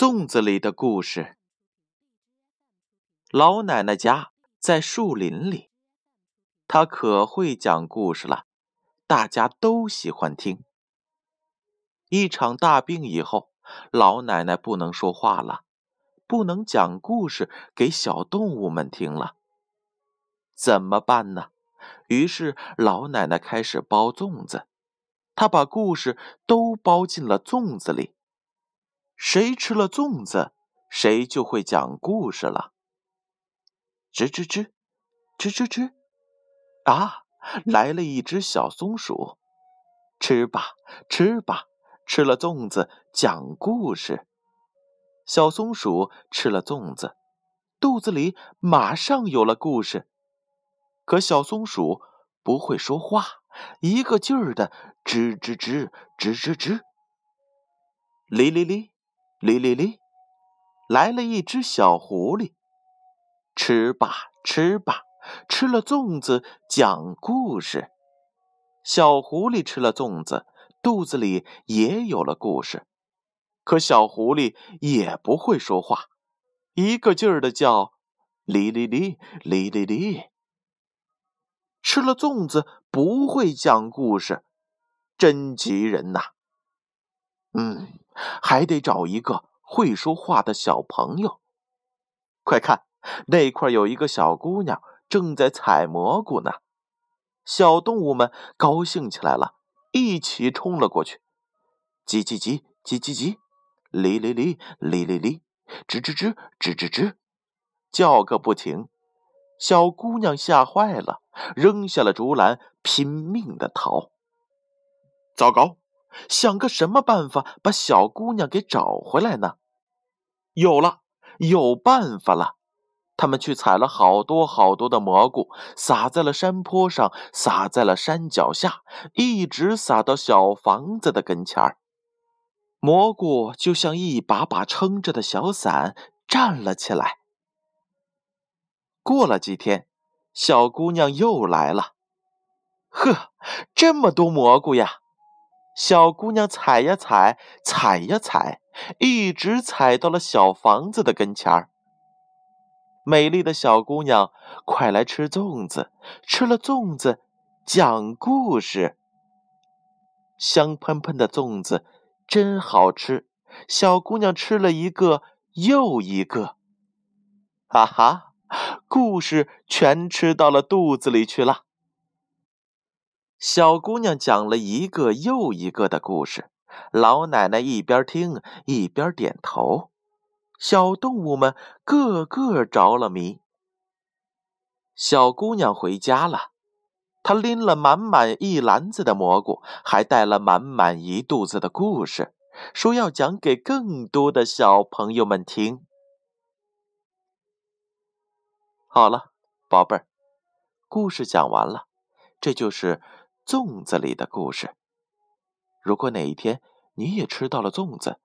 粽子里的故事。老奶奶家在树林里，她可会讲故事了，大家都喜欢听。一场大病以后，老奶奶不能说话了，不能讲故事给小动物们听了，怎么办呢？于是老奶奶开始包粽子，她把故事都包进了粽子里。谁吃了粽子，谁就会讲故事了。吱吱吱，吱吱吱，啊，来了一只小松鼠，吃吧，吃吧，吃了粽子讲故事。小松鼠吃了粽子，肚子里马上有了故事。可小松鼠不会说话，一个劲儿的吱吱吱，吱吱吱，哩哩哩。哩哩哩，来了一只小狐狸。吃吧，吃吧，吃了粽子讲故事。小狐狸吃了粽子，肚子里也有了故事。可小狐狸也不会说话，一个劲儿的叫哩哩哩，哩哩哩。吃了粽子不会讲故事，真急人呐！嗯。还得找一个会说话的小朋友。快看，那块有一个小姑娘正在采蘑菇呢。小动物们高兴起来了，一起冲了过去。叽叽叽，叽叽叽，哩哩哩，哩哩哩，吱吱吱，吱吱吱，叫个不停。小姑娘吓坏了，扔下了竹篮，拼命的逃。糟糕！想个什么办法把小姑娘给找回来呢？有了，有办法了！他们去采了好多好多的蘑菇，撒在了山坡上，撒在了山脚下，一直撒到小房子的跟前儿。蘑菇就像一把把撑着的小伞，站了起来。过了几天，小姑娘又来了。呵，这么多蘑菇呀！小姑娘踩呀踩，踩呀踩，一直踩到了小房子的跟前儿。美丽的小姑娘，快来吃粽子！吃了粽子，讲故事。香喷喷的粽子真好吃，小姑娘吃了一个又一个。哈哈，故事全吃到了肚子里去了。小姑娘讲了一个又一个的故事，老奶奶一边听一边点头，小动物们个个着了迷。小姑娘回家了，她拎了满满一篮子的蘑菇，还带了满满一肚子的故事，说要讲给更多的小朋友们听。好了，宝贝儿，故事讲完了，这就是。粽子里的故事。如果哪一天你也吃到了粽子，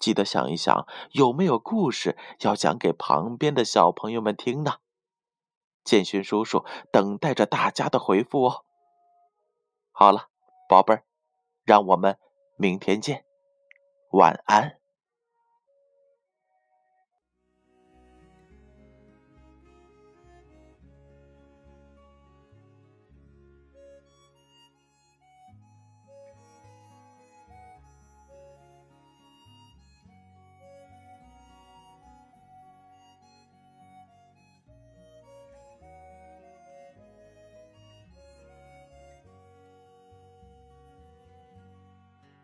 记得想一想有没有故事要讲给旁边的小朋友们听呢？建勋叔叔等待着大家的回复哦。好了，宝贝儿，让我们明天见，晚安。